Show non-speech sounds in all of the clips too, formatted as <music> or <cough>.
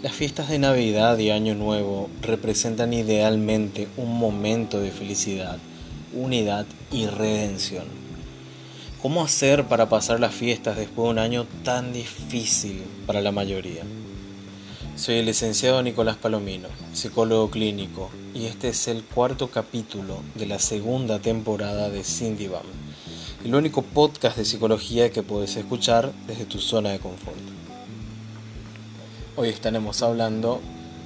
Las fiestas de Navidad y Año Nuevo representan idealmente un momento de felicidad, unidad y redención. ¿Cómo hacer para pasar las fiestas después de un año tan difícil para la mayoría? Soy el licenciado Nicolás Palomino, psicólogo clínico, y este es el cuarto capítulo de la segunda temporada de Cindy Bam, el único podcast de psicología que puedes escuchar desde tu zona de confort. Hoy estaremos hablando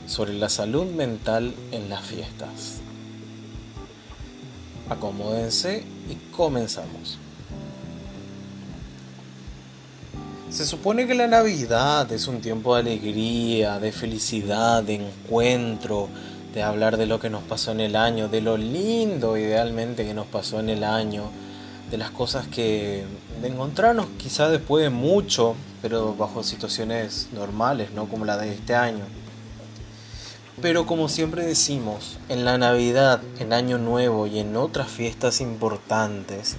sobre la salud mental en las fiestas. Acomódense y comenzamos. Se supone que la Navidad es un tiempo de alegría, de felicidad, de encuentro, de hablar de lo que nos pasó en el año, de lo lindo idealmente que nos pasó en el año, de las cosas que de encontrarnos quizá después de mucho, pero bajo situaciones normales, no como la de este año. Pero como siempre decimos, en la Navidad, en Año Nuevo y en otras fiestas importantes,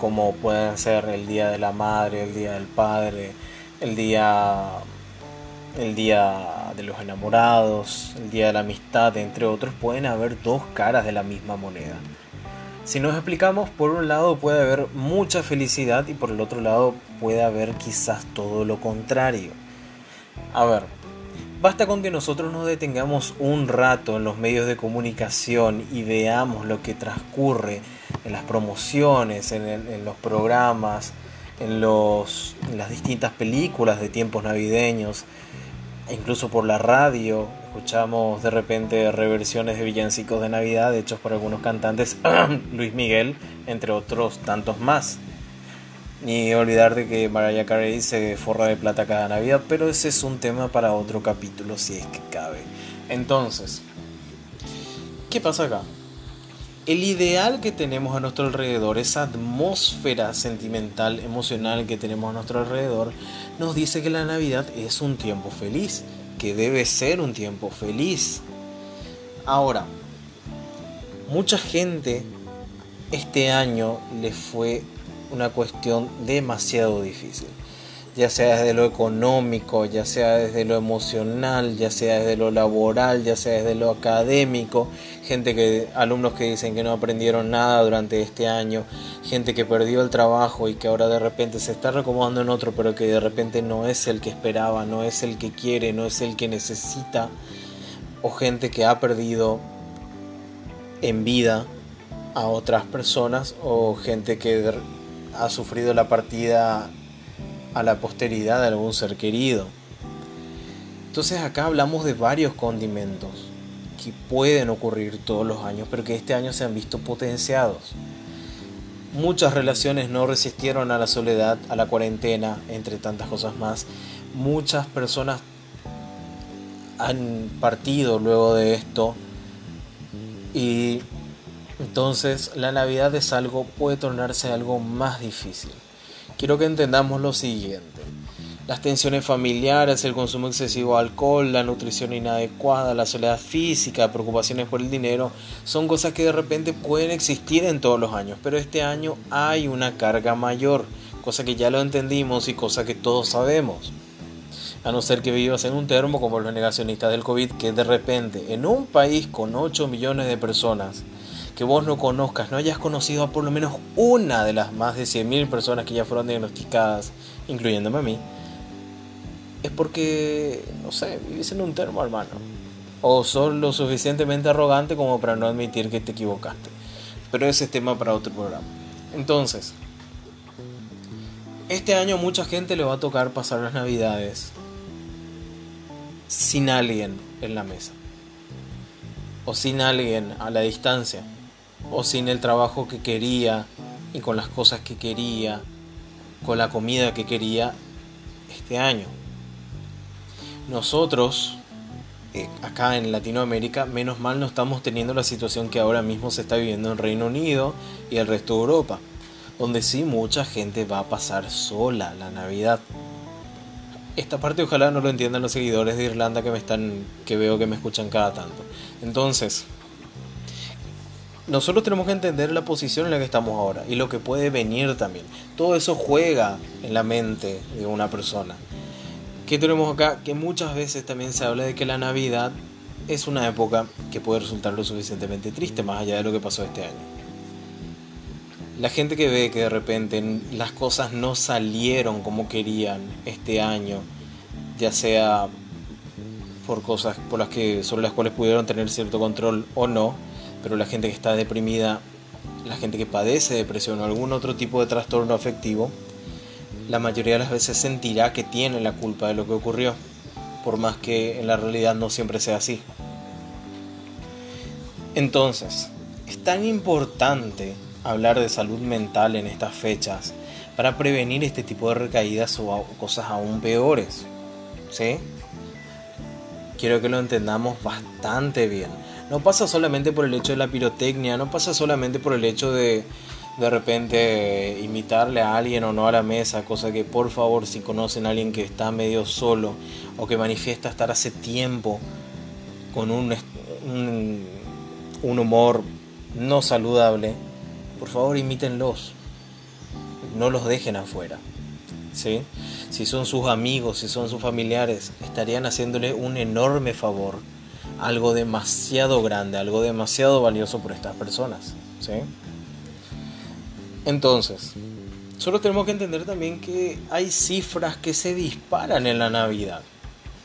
como pueden ser el Día de la Madre, el Día del Padre, el Día el Día de los Enamorados, el Día de la Amistad, entre otros, pueden haber dos caras de la misma moneda. Si nos explicamos, por un lado puede haber mucha felicidad y por el otro lado puede haber quizás todo lo contrario. A ver, basta con que nosotros nos detengamos un rato en los medios de comunicación y veamos lo que transcurre en las promociones, en, los programas, en, los, en las distintas películas de tiempos navideños, incluso por la radio, escuchamos de repente reversiones de villancicos de Navidad hechos por algunos cantantes, <clears throat> Luis Miguel, entre otros tantos más. Ni olvidar de que Mariah Carey se forra de plata cada Navidad, pero ese es un tema para otro capítulo si es que cabe. Entonces, ¿qué pasa acá? El ideal que tenemos a nuestro alrededor, esa atmósfera sentimental, emocional que tenemos a nuestro alrededor, nos dice que la Navidad es un tiempo feliz que debe ser un tiempo feliz. Ahora, mucha gente este año le fue una cuestión demasiado difícil ya sea desde lo económico, ya sea desde lo emocional, ya sea desde lo laboral, ya sea desde lo académico, gente que alumnos que dicen que no aprendieron nada durante este año, gente que perdió el trabajo y que ahora de repente se está recomendando en otro, pero que de repente no es el que esperaba, no es el que quiere, no es el que necesita, o gente que ha perdido en vida a otras personas o gente que ha sufrido la partida a la posteridad de algún ser querido. Entonces acá hablamos de varios condimentos que pueden ocurrir todos los años, pero que este año se han visto potenciados. Muchas relaciones no resistieron a la soledad, a la cuarentena, entre tantas cosas más. Muchas personas han partido luego de esto y entonces la Navidad es algo, puede tornarse algo más difícil quiero que entendamos lo siguiente. Las tensiones familiares, el consumo excesivo de alcohol, la nutrición inadecuada, la soledad física, preocupaciones por el dinero, son cosas que de repente pueden existir en todos los años, pero este año hay una carga mayor, cosa que ya lo entendimos y cosa que todos sabemos. A no ser que vivas en un termo como los negacionistas del COVID, que de repente en un país con 8 millones de personas, que vos no conozcas, no hayas conocido a por lo menos una de las más de 100.000 personas que ya fueron diagnosticadas, incluyéndome a mí, es porque, no sé, vivís en un termo, hermano. O sos lo suficientemente arrogante como para no admitir que te equivocaste. Pero ese es tema para otro programa. Entonces, este año mucha gente le va a tocar pasar las navidades sin alguien en la mesa. O sin alguien a la distancia o sin el trabajo que quería y con las cosas que quería, con la comida que quería este año. Nosotros, eh, acá en Latinoamérica, menos mal no estamos teniendo la situación que ahora mismo se está viviendo en Reino Unido y el resto de Europa, donde sí mucha gente va a pasar sola la Navidad. Esta parte ojalá no lo entiendan los seguidores de Irlanda que me están que veo que me escuchan cada tanto. Entonces, nosotros tenemos que entender la posición en la que estamos ahora y lo que puede venir también. Todo eso juega en la mente de una persona. ¿Qué tenemos acá? Que muchas veces también se habla de que la Navidad es una época que puede resultar lo suficientemente triste, más allá de lo que pasó este año. La gente que ve que de repente las cosas no salieron como querían este año, ya sea por cosas por las que sobre las cuales pudieron tener cierto control o no, pero la gente que está deprimida, la gente que padece depresión o algún otro tipo de trastorno afectivo, la mayoría de las veces sentirá que tiene la culpa de lo que ocurrió, por más que en la realidad no siempre sea así. Entonces, es tan importante hablar de salud mental en estas fechas para prevenir este tipo de recaídas o cosas aún peores. ¿Sí? Quiero que lo entendamos bastante bien. No pasa solamente por el hecho de la pirotecnia, no pasa solamente por el hecho de de repente invitarle a alguien o no a la mesa, cosa que por favor si conocen a alguien que está medio solo o que manifiesta estar hace tiempo con un, un, un humor no saludable, por favor imítenlos, no los dejen afuera. ¿sí? Si son sus amigos, si son sus familiares, estarían haciéndole un enorme favor, algo demasiado grande, algo demasiado valioso por estas personas. ¿sí? Entonces, solo tenemos que entender también que hay cifras que se disparan en la Navidad.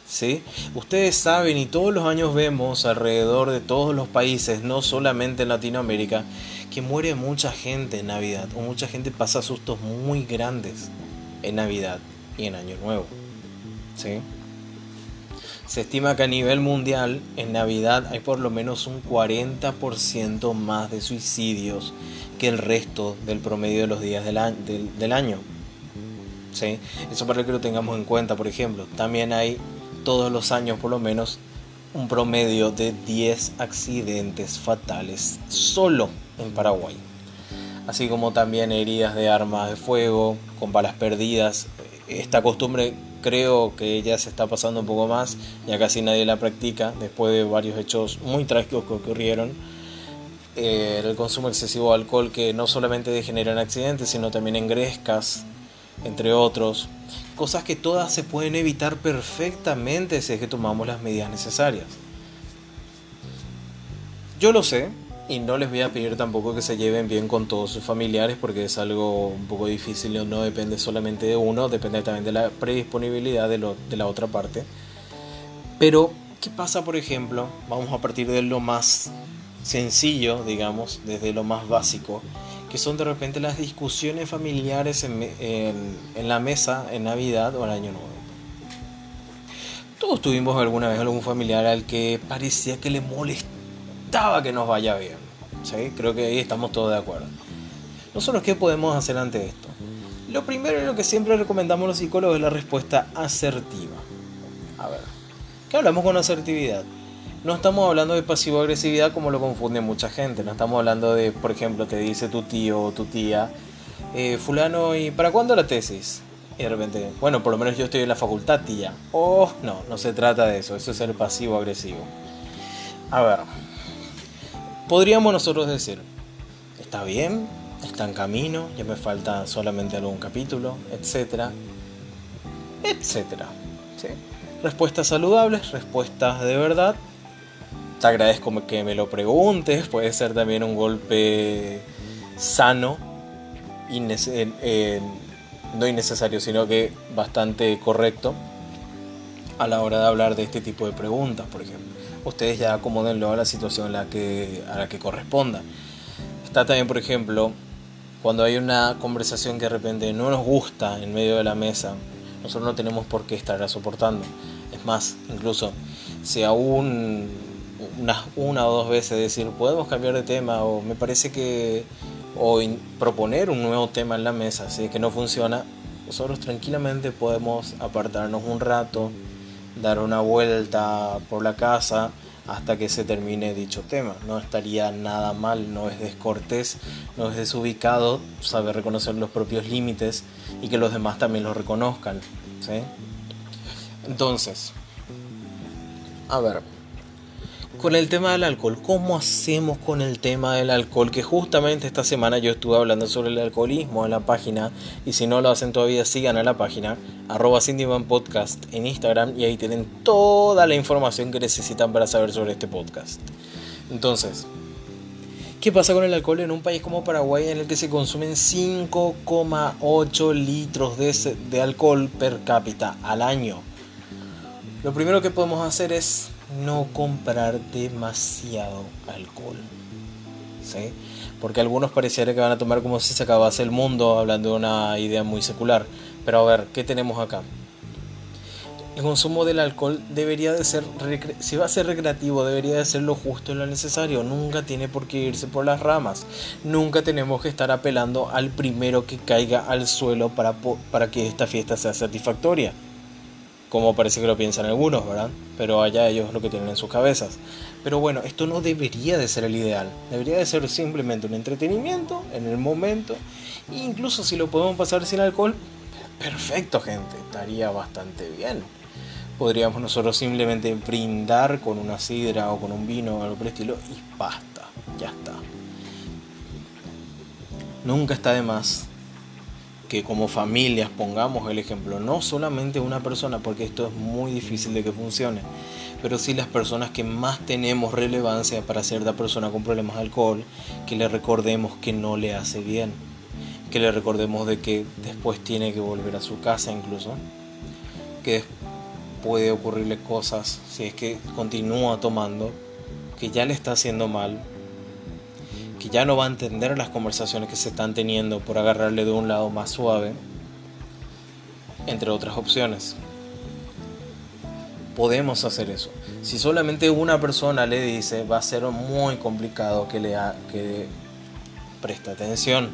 ¿Sí? Ustedes saben y todos los años vemos alrededor de todos los países, no solamente en Latinoamérica, que muere mucha gente en Navidad o mucha gente pasa sustos muy grandes en Navidad y en Año Nuevo. ¿Sí? Se estima que a nivel mundial en Navidad hay por lo menos un 40% más de suicidios que el resto del promedio de los días del año. Del, año. ¿Sí? Eso para que lo tengamos en cuenta, por ejemplo. También hay todos los años por lo menos un promedio de 10 accidentes fatales solo en Paraguay. Así como también heridas de armas de fuego, con balas perdidas. Esta costumbre creo que ya se está pasando un poco más, ya casi nadie la practica después de varios hechos muy trágicos que ocurrieron. Eh, el consumo excesivo de alcohol que no solamente genera accidentes, sino también engrescas, entre otros. Cosas que todas se pueden evitar perfectamente si es que tomamos las medidas necesarias. Yo lo sé, y no les voy a pedir tampoco que se lleven bien con todos sus familiares porque es algo un poco difícil, no depende solamente de uno, depende también de la predisponibilidad de, lo, de la otra parte. Pero, ¿qué pasa por ejemplo? Vamos a partir de lo más sencillo, digamos, desde lo más básico, que son de repente las discusiones familiares en, en, la mesa en Navidad o en Año Nuevo. Todos tuvimos alguna vez algún familiar al que parecía que le molestaba que nos vaya bien. ¿sí? Creo que ahí estamos todos de acuerdo. Nosotros, ¿qué podemos hacer ante esto? Lo primero y lo que siempre recomendamos los psicólogos es la respuesta asertiva. A ver, ¿qué hablamos con asertividad? no estamos hablando de pasivo-agresividad como lo confunde mucha gente. No estamos hablando de, por ejemplo, te dice tu tío o tu tía, eh, fulano, ¿y para cuándo la tesis? Y de repente, bueno, por lo menos yo estoy en la facultad, tía. Oh, no, no se trata de eso, eso es ser pasivo-agresivo. A ver, podríamos nosotros decir, está bien, está en camino, ya me falta solamente algún capítulo, etcétera, etcétera. Respuestas saludables, respuestas de verdad, te agradezco que me lo preguntes, puede ser también un golpe sano, no innecesario, sino que bastante correcto a la hora de hablar de este tipo de preguntas, por ejemplo. Ustedes ya acomódenlo a la situación a la que, a corresponda. Está también, por ejemplo, cuando hay una conversación que de repente no nos gusta en medio de la mesa, nosotros no tenemos por qué estarla soportando. Es más, incluso si aún una, o dos veces decir, podemos cambiar de tema o me parece que, o proponer un nuevo tema en la mesa, si es que no funciona, nosotros tranquilamente podemos apartarnos un rato, dar una vuelta por la casa hasta que se termine dicho tema. No estaría nada mal, no es descortés, no es desubicado saber reconocer los propios límites y que los demás también los reconozcan. ¿sí? Entonces, a ver, con el tema del alcohol, ¿cómo hacemos con el tema del alcohol? Que justamente esta semana yo estuve hablando sobre el alcoholismo en la página y si no lo hacen todavía sigan a la página arroba Podcast en Instagram y ahí tienen toda la información que necesitan para saber sobre este podcast. Entonces, ¿qué pasa con el alcohol en un país como Paraguay en el que se consumen 5,8 litros de alcohol per cápita al año? Lo primero que podemos hacer es no comprar demasiado alcohol. ¿sí? Porque algunos pareciera que van a tomar como si se acabase el mundo, hablando de una idea muy secular. Pero a ver, ¿qué tenemos acá? El consumo del alcohol debería de ser, si va a ser recreativo, debería de ser lo justo y lo necesario. Nunca tiene por qué irse por las ramas. Nunca tenemos que estar apelando al primero que caiga al suelo para, para que esta fiesta sea satisfactoria como parece que lo piensan algunos, ¿verdad? Pero allá ellos lo que tienen en sus cabezas. Pero bueno, esto no debería de ser el ideal, debería de ser simplemente un entretenimiento en el momento, e incluso si lo podemos pasar sin alcohol, perfecto gente, estaría bastante bien. Podríamos nosotros simplemente brindar con una sidra o con un vino o algo por el estilo y basta, ya está. Nunca está de más que como familias pongamos el ejemplo, no solamente una persona, porque esto es muy difícil de que funcione, pero sí las personas que más tenemos relevancia para cierta persona con problemas de alcohol, que le recordemos que no le hace bien, que le recordemos de que después tiene que volver a su casa incluso, que puede ocurrirle cosas si es que continúa tomando, que ya le está haciendo mal, que ya no va a entender las conversaciones que se están teniendo por agarrarle de un lado más suave, entre otras opciones. Podemos hacer eso. Si solamente una persona le dice, va a ser muy complicado que le que preste atención.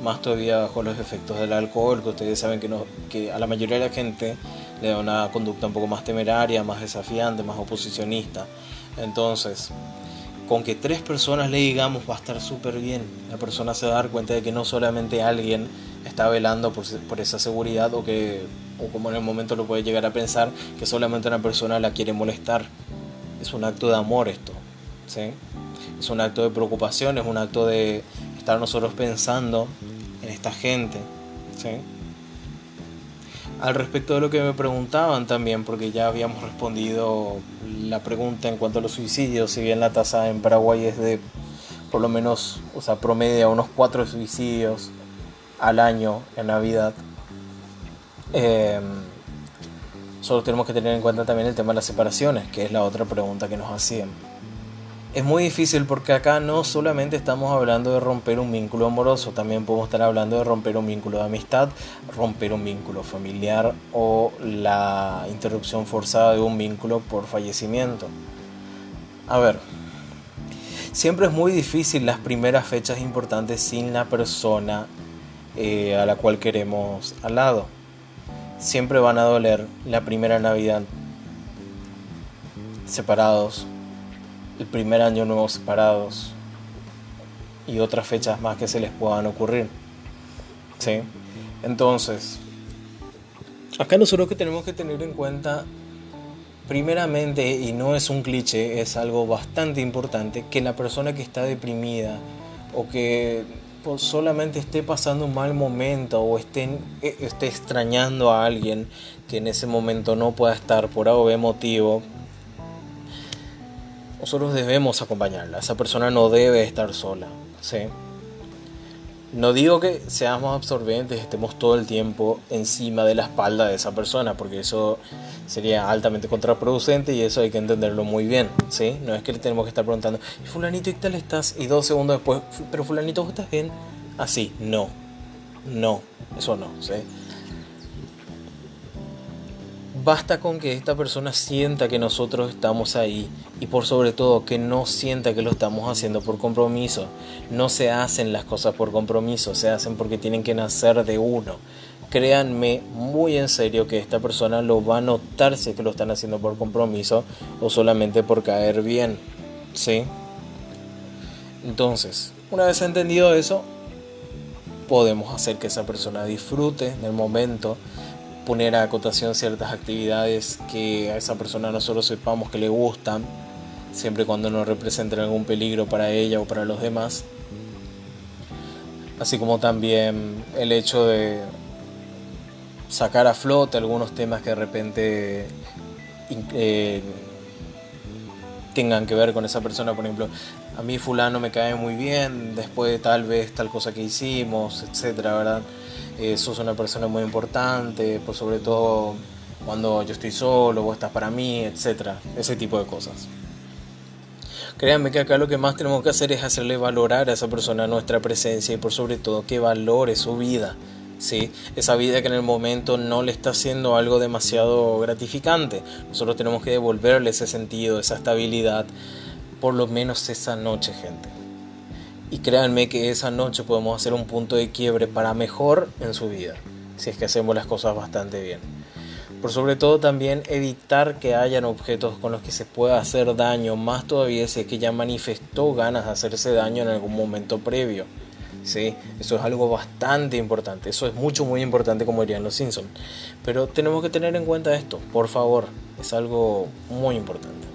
Más todavía bajo los efectos del alcohol, que ustedes saben que, que a la mayoría de la gente le da una conducta un poco más temeraria, más desafiante, más oposicionista. Entonces, con que tres personas le digamos va a estar súper bien. La persona se va a dar cuenta de que no solamente alguien está velando por, esa seguridad o que, o como en el momento lo puede llegar a pensar, que solamente una persona la quiere molestar. Es un acto de amor esto. ¿sí? Es un acto de preocupación, es un acto de estar nosotros pensando en esta gente. ¿sí? Al respecto de lo que me preguntaban también, porque ya habíamos respondido la pregunta en cuanto a los suicidios, si bien la tasa en Paraguay es de por lo menos, o sea, promedia unos 4 suicidios al año en Navidad. Eh, solo tenemos que tener en cuenta también el tema de las separaciones, que es la otra pregunta que nos hacían es muy difícil porque acá no solamente estamos hablando de romper un vínculo amoroso, también podemos estar hablando de romper un vínculo de amistad, romper un vínculo familiar o la interrupción forzada de un vínculo por fallecimiento. A ver, siempre es muy difícil las primeras fechas importantes sin la persona eh, a la cual queremos al lado. Siempre van a doler la primera Navidad separados el primer año nuevo separados y otras fechas más que se les puedan ocurrir. ¿Sí? Entonces, acá nosotros que tenemos que tener en cuenta, primeramente, y no es un cliché, es algo bastante importante, que la persona que está deprimida o que solamente esté pasando un mal momento o esté, esté extrañando a alguien que en ese momento no pueda estar por algo motivo, nosotros debemos acompañarla. Esa persona no debe estar sola. ¿sí? No digo que seamos absorbentes, estemos todo el tiempo encima de la espalda de esa persona, porque eso sería altamente contraproducente y eso hay que entenderlo muy bien, ¿sí? No es que le tenemos que estar preguntando, ¿y fulanito y tal estás? Y dos segundos después, ¿pero fulanito estás bien? Así, no, no, eso no, ¿sí? Basta con que esta persona sienta que nosotros estamos ahí y por sobre todo que no sienta que lo estamos haciendo por compromiso. No se hacen las cosas por compromiso, se hacen porque tienen que nacer de uno. Créanme muy en serio que esta persona lo va a notar si que lo están haciendo por compromiso o solamente por caer bien. ¿Sí? Entonces, una vez entendido eso, podemos hacer que esa persona disfrute del momento poner a acotación ciertas actividades que a esa persona nosotros sepamos que le gustan siempre cuando no representen algún peligro para ella o para los demás. Así como también el hecho de sacar a flote algunos temas que de repente eh, tengan que ver con esa persona, por ejemplo, a mí fulano me cae muy bien, después de tal vez tal cosa que hicimos, etcétera, ¿verdad? Eh, sos una persona muy importante, por sobre todo cuando yo estoy solo, vos estás para mí, etcétera, ese tipo de cosas. Créanme que acá lo que más tenemos que hacer es hacerle valorar a esa persona nuestra presencia y por sobre todo que valore su vida. ¿sí? Esa vida que en el momento no le está haciendo algo demasiado gratificante. Nosotros tenemos que devolverle ese sentido, esa estabilidad, por lo menos esa noche, gente. Y créanme que esa noche podemos hacer un punto de quiebre para mejor en su vida, si es que hacemos las cosas bastante bien. Por sobre todo también evitar que hayan objetos con los que se pueda hacer daño, más todavía si es que ya manifestó ganas de hacerse daño en algún momento previo. ¿sí? Eso es algo bastante importante, eso es mucho, muy importante como dirían los Simpsons. Pero tenemos que tener en cuenta esto, por favor, es algo muy importante.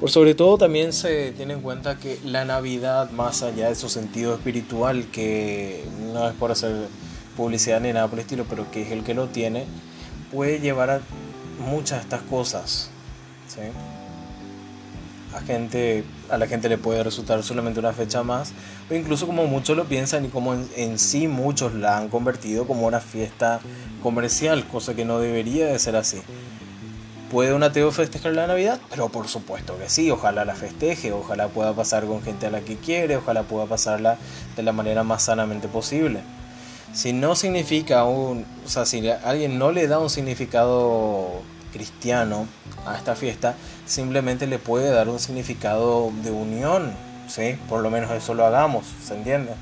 Por sobre todo también se tiene en cuenta que la Navidad, más allá de su sentido espiritual, que no es por hacer publicidad ni nada por el estilo, pero que es el que lo tiene, puede llevar a muchas de estas cosas. ¿sí? A, gente, a la gente le puede resultar solamente una fecha más, o incluso como muchos lo piensan y como en, en sí muchos la han convertido como una fiesta comercial, cosa que no debería de ser así. ¿Puede un ateo festejar la Navidad? Pero por supuesto que sí, ojalá la festeje, ojalá pueda pasar con gente a la que quiere, ojalá pueda pasarla de la manera más sanamente posible. Si no significa un, o sea, si alguien no le da un significado cristiano a esta fiesta, simplemente le puede dar un significado de unión, ¿sí? Por lo menos eso lo hagamos, ¿se entiende?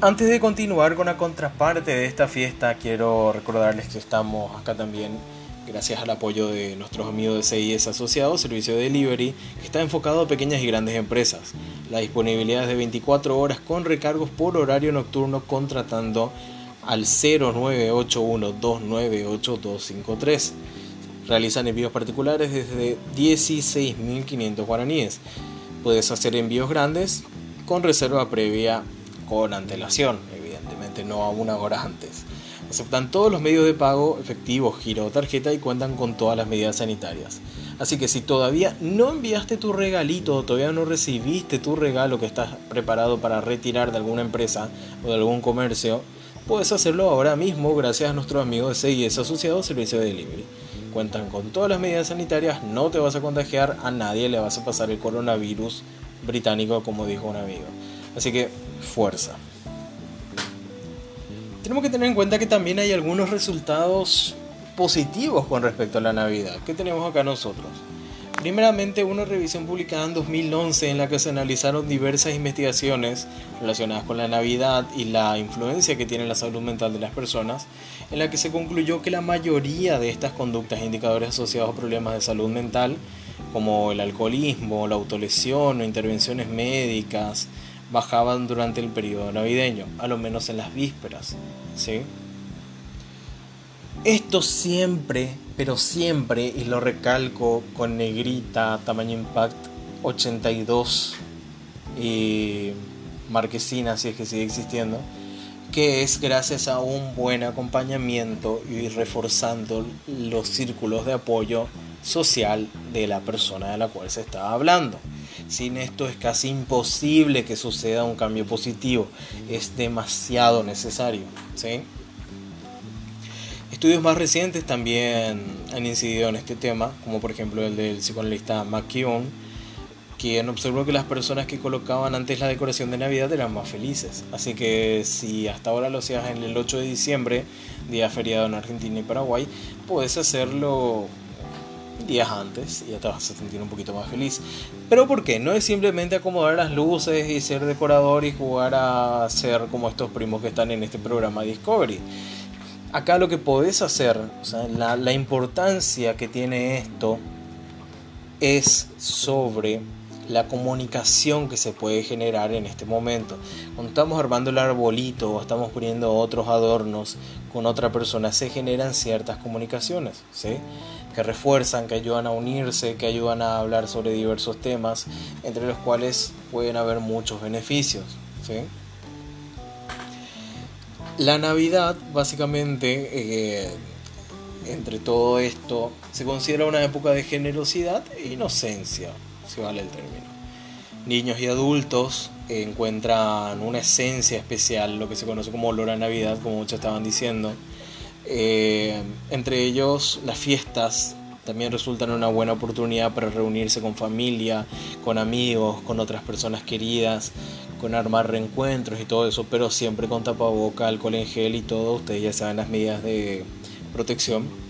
Antes de continuar con la contraparte de esta fiesta, quiero recordarles que estamos acá también gracias al apoyo de nuestros amigos de CIS Asociados, servicio de delivery, que está enfocado a pequeñas y grandes empresas. La disponibilidad es de 24 horas con recargos por horario nocturno contratando al 0981298253. Realizan envíos particulares desde 16.500 guaraníes. Puedes hacer envíos grandes con reserva previa con antelación, evidentemente no a una hora antes. Aceptan todos los medios de pago, efectivo, giro o tarjeta y cuentan con todas las medidas sanitarias. Así que si todavía no enviaste tu regalito, todavía no recibiste tu regalo que estás preparado para retirar de alguna empresa o de algún comercio, puedes hacerlo ahora mismo gracias a nuestros amigos de CIS Asociados Servicio de Delivery. Cuentan con todas las medidas sanitarias, no te vas a contagiar, a nadie le vas a pasar el coronavirus británico como dijo un amigo. Así que fuerza tenemos que tener en cuenta que también hay algunos resultados positivos con respecto a la Navidad. ¿Qué tenemos acá nosotros? Primeramente, una revisión publicada en 2011 en la que se analizaron diversas investigaciones relacionadas con la Navidad y la influencia que tiene la salud mental de las personas, en la que se concluyó que la mayoría de estas conductas e indicadores asociados a problemas de salud mental, como el alcoholismo, la autolesión o intervenciones médicas, bajaban durante el periodo navideño, a lo menos en las vísperas. ¿sí? Esto siempre, pero siempre, y lo recalco con negrita, tamaño impact 82 y marquesina, si es que sigue existiendo, que es gracias a un buen acompañamiento y reforzando los círculos de apoyo social de la persona de la cual se está hablando. Sin esto es casi imposible que suceda un cambio positivo. Es demasiado necesario. ¿sí? Estudios más recientes también han incidido en este tema, como por ejemplo el del psicoanalista McKeown, quien observó que las personas que colocaban antes la decoración de Navidad eran más felices. Así que si hasta ahora lo hacías en el 8 de diciembre, día feriado en Argentina y Paraguay, puedes hacerlo días antes y ya te vas a sentir un poquito más feliz. Pero ¿por qué? No es simplemente acomodar las luces y ser decorador y jugar a ser como estos primos que están en este programa Discovery. Acá lo que podés hacer, o sea, la, la importancia que tiene esto es sobre la comunicación que se puede generar en este momento. Cuando estamos armando el arbolito o estamos poniendo otros adornos con otra persona, se generan ciertas comunicaciones, ¿sí? que refuerzan, que ayudan a unirse, que ayudan a hablar sobre diversos temas, entre los cuales pueden haber muchos beneficios. ¿sí? La Navidad, básicamente, eh, entre todo esto, se considera una época de generosidad e inocencia si vale el término. Niños y adultos encuentran una esencia especial, lo que se conoce como olor a Navidad, como muchos estaban diciendo. Eh, entre ellos, las fiestas también resultan una buena oportunidad para reunirse con familia, con amigos, con otras personas queridas, con armar reencuentros y todo eso, pero siempre con tapaboca, alcohol en gel y todo. Ustedes ya saben las medidas de protección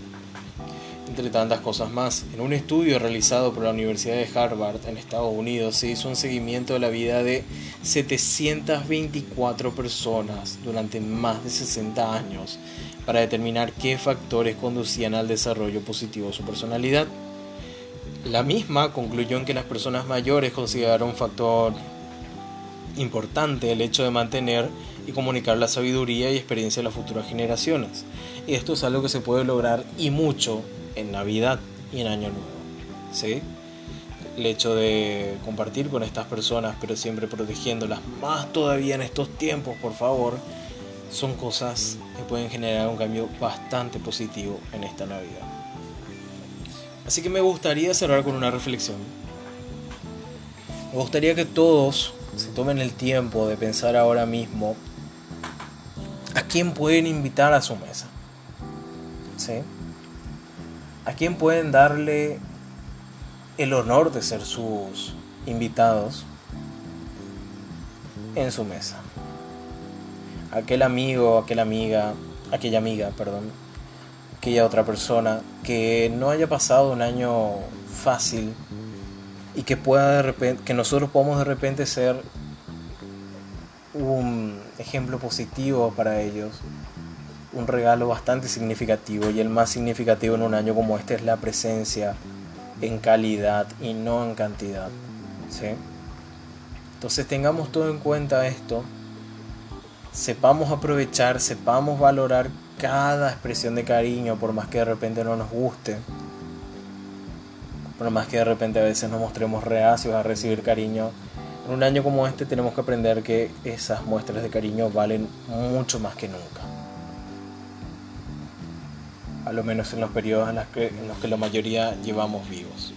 entre tantas cosas más. En un estudio realizado por la Universidad de Harvard en Estados Unidos se hizo un seguimiento de la vida de 724 personas durante más de 60 años para determinar qué factores conducían al desarrollo positivo de su personalidad. La misma concluyó en que las personas mayores consideraron un factor importante el hecho de mantener y comunicar la sabiduría y experiencia a las futuras generaciones. Y esto es algo que se puede lograr y mucho en Navidad y en Año Nuevo. ¿sí? El hecho de compartir con estas personas, pero siempre protegiéndolas, más todavía en estos tiempos, por favor, son cosas que pueden generar un cambio bastante positivo en esta Navidad. Así que me gustaría cerrar con una reflexión. Me gustaría que todos se tomen el tiempo de pensar ahora mismo a quién pueden invitar a su mesa. ¿Sí? ¿A quién pueden darle el honor de ser sus invitados en su mesa? Aquel amigo, aquella amiga, aquella amiga, perdón, aquella otra persona que no haya pasado un año fácil y que pueda de repente, que nosotros podamos de repente ser un ejemplo positivo para ellos un regalo bastante significativo y el más significativo en un año como este es la presencia en calidad y no en cantidad. ¿sí? Entonces tengamos todo en cuenta esto, sepamos aprovechar, sepamos valorar cada expresión de cariño por más que de repente no nos guste, por más que de repente a veces nos mostremos reacios a recibir cariño. En un año como este tenemos que aprender que esas muestras de cariño valen mucho más que nunca a lo menos en los periodos en los que, en los que la mayoría llevamos vivos.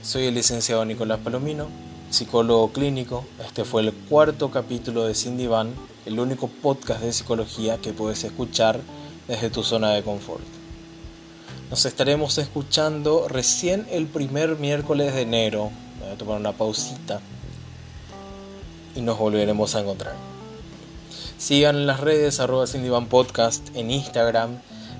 Soy el licenciado Nicolás Palomino, psicólogo clínico. Este fue el cuarto capítulo de Cindy Van, el único podcast de psicología que puedes escuchar desde tu zona de confort. Nos estaremos escuchando recién el primer miércoles de enero. Voy a tomar una pausita y nos volveremos a encontrar. Sigan en las redes arroba Podcast en Instagram.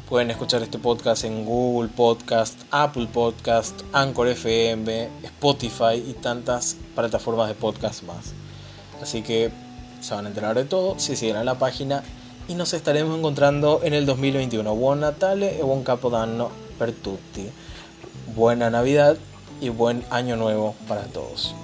Pueden escuchar este podcast en Google Podcast, Apple Podcast, Anchor FM, Spotify y tantas plataformas de podcast más. Así que se van a enterar de todo si siguen a la página y nos estaremos encontrando en el 2021. Buon Natale y buon Capodanno per tutti. Buena Navidad y buen año nuevo para todos.